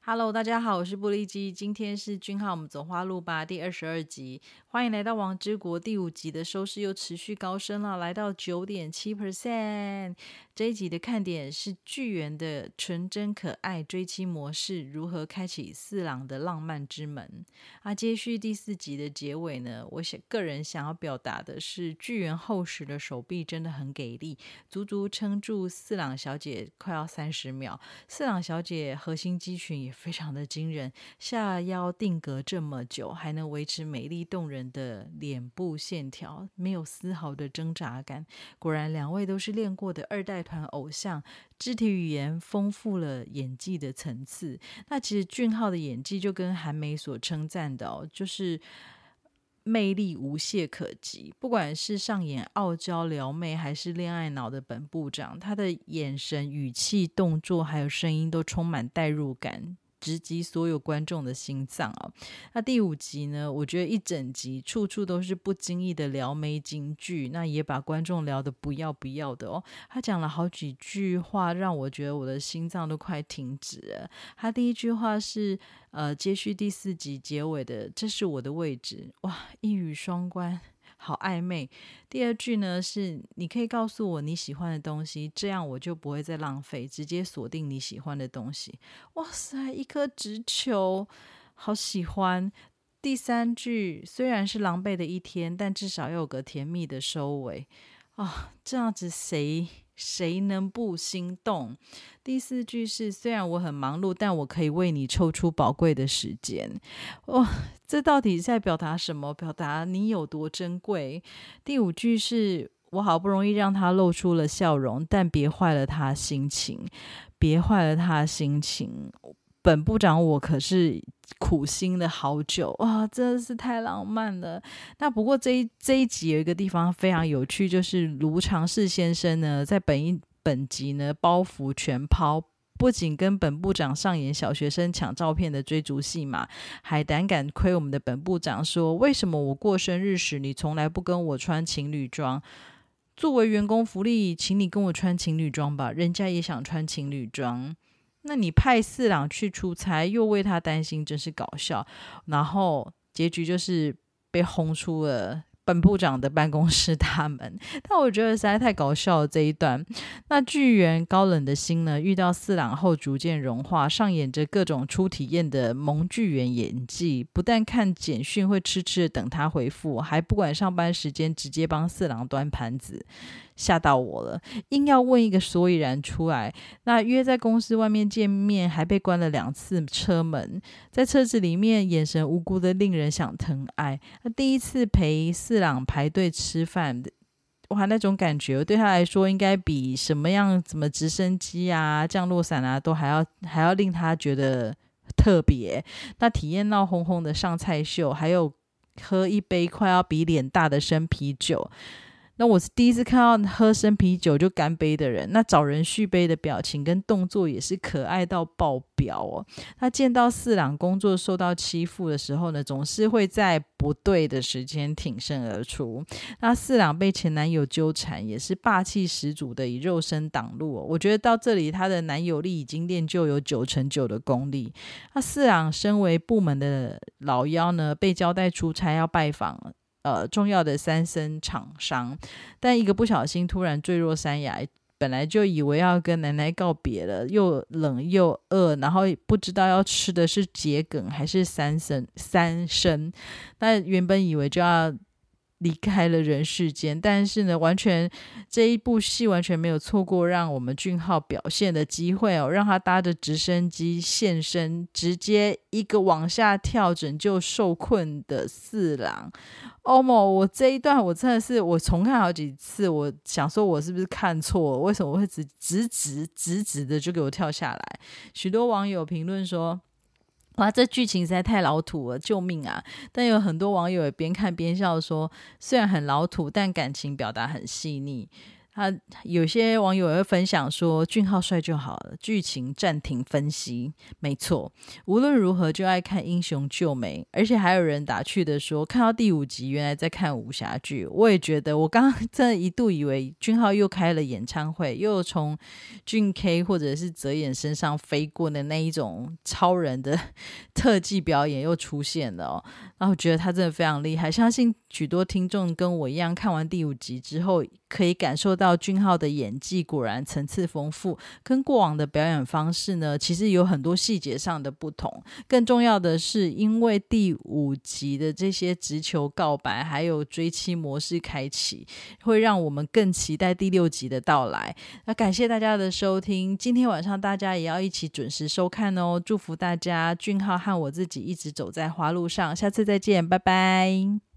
Hello，大家好，我是布利基，今天是君浩，我们走花路吧第二十二集，欢迎来到王之国第五集的收视又持续高升了，来到九点七 percent。这一集的看点是巨源的纯真可爱追妻模式如何开启四郎的浪漫之门。啊，接续第四集的结尾呢，我想个人想要表达的是，巨源厚实的手臂真的很给力，足足撑住四郎小姐快要三十秒。四郎小姐核心肌群也非常的惊人，下腰定格这么久，还能维持美丽动人的脸部线条，没有丝毫的挣扎感。果然，两位都是练过的二代。团偶像肢体语言丰富了演技的层次。那其实俊浩的演技就跟韩梅所称赞的哦，就是魅力无懈可击。不管是上演傲娇撩妹，还是恋爱脑的本部长，他的眼神、语气、动作还有声音都充满代入感。直击所有观众的心脏啊！那第五集呢？我觉得一整集处处都是不经意的撩妹金句，那也把观众聊得不要不要的哦。他讲了好几句话，让我觉得我的心脏都快停止了。他第一句话是呃，接续第四集结尾的，这是我的位置，哇，一语双关。好暧昧。第二句呢是，你可以告诉我你喜欢的东西，这样我就不会再浪费，直接锁定你喜欢的东西。哇塞，一颗直球，好喜欢。第三句虽然是狼狈的一天，但至少要有个甜蜜的收尾啊，这样子谁？谁能不心动？第四句是：虽然我很忙碌，但我可以为你抽出宝贵的时间。哇，这到底在表达什么？表达你有多珍贵？第五句是：我好不容易让他露出了笑容，但别坏了他心情，别坏了他心情。本部长，我可是苦心了好久哇，真的是太浪漫了。那不过这一这一集有一个地方非常有趣，就是卢长世先生呢，在本一本集呢包袱全抛，不仅跟本部长上演小学生抢照片的追逐戏码，还胆敢亏我们的本部长说，为什么我过生日时你从来不跟我穿情侣装？作为员工福利，请你跟我穿情侣装吧，人家也想穿情侣装。那你派四郎去出差，又为他担心，真是搞笑。然后结局就是被轰出了。本部长的办公室大门，但我觉得实在太搞笑了这一段。那巨源高冷的心呢，遇到四郎后逐渐融化，上演着各种初体验的萌巨源演技。不但看简讯会痴痴的等他回复，还不管上班时间直接帮四郎端盘子，吓到我了。硬要问一个所以然出来。那约在公司外面见面，还被关了两次车门，在车子里面眼神无辜的令人想疼爱。那第一次陪四。朗排队吃饭，哇，那种感觉对他来说，应该比什么样、怎么直升机啊、降落伞啊，都还要还要令他觉得特别。那体验闹哄哄的上菜秀，还有喝一杯快要比脸大的生啤酒。那我是第一次看到喝生啤酒就干杯的人，那找人续杯的表情跟动作也是可爱到爆表哦。他见到四郎工作受到欺负的时候呢，总是会在不对的时间挺身而出。那四郎被前男友纠缠，也是霸气十足的以肉身挡路。哦我觉得到这里，他的男友力已经练就有九成九的功力。那四郎身为部门的老幺呢，被交代出差要拜访。呃，重要的三生厂商，但一个不小心突然坠落山崖，本来就以为要跟奶奶告别了，又冷又饿，然后不知道要吃的是桔梗还是三生三生，那原本以为就要。离开了人世间，但是呢，完全这一部戏完全没有错过让我们俊浩表现的机会哦，让他搭着直升机现身，直接一个往下跳拯救受困的四郎。欧某，我这一段我真的是我重看好几次，我想说我是不是看错了？为什么我会直直直直直的就给我跳下来？许多网友评论说。哇，这剧情实在太老土了，救命啊！但有很多网友也边看边笑说，虽然很老土，但感情表达很细腻。他有些网友会分享说，俊浩帅就好了。剧情暂停分析，没错，无论如何就爱看英雄救美，而且还有人打趣的说，看到第五集原来在看武侠剧。我也觉得，我刚刚 真的一度以为俊浩又开了演唱会，又从俊 K 或者是泽演身上飞过的那一种超人的 特技表演又出现了哦。然后觉得他真的非常厉害，相信许多听众跟我一样，看完第五集之后，可以感受到俊浩的演技果然层次丰富，跟过往的表演方式呢，其实有很多细节上的不同。更重要的是，因为第五集的这些直球告白，还有追妻模式开启，会让我们更期待第六集的到来。那感谢大家的收听，今天晚上大家也要一起准时收看哦！祝福大家，俊浩和我自己一直走在花路上，下次。再见，拜拜。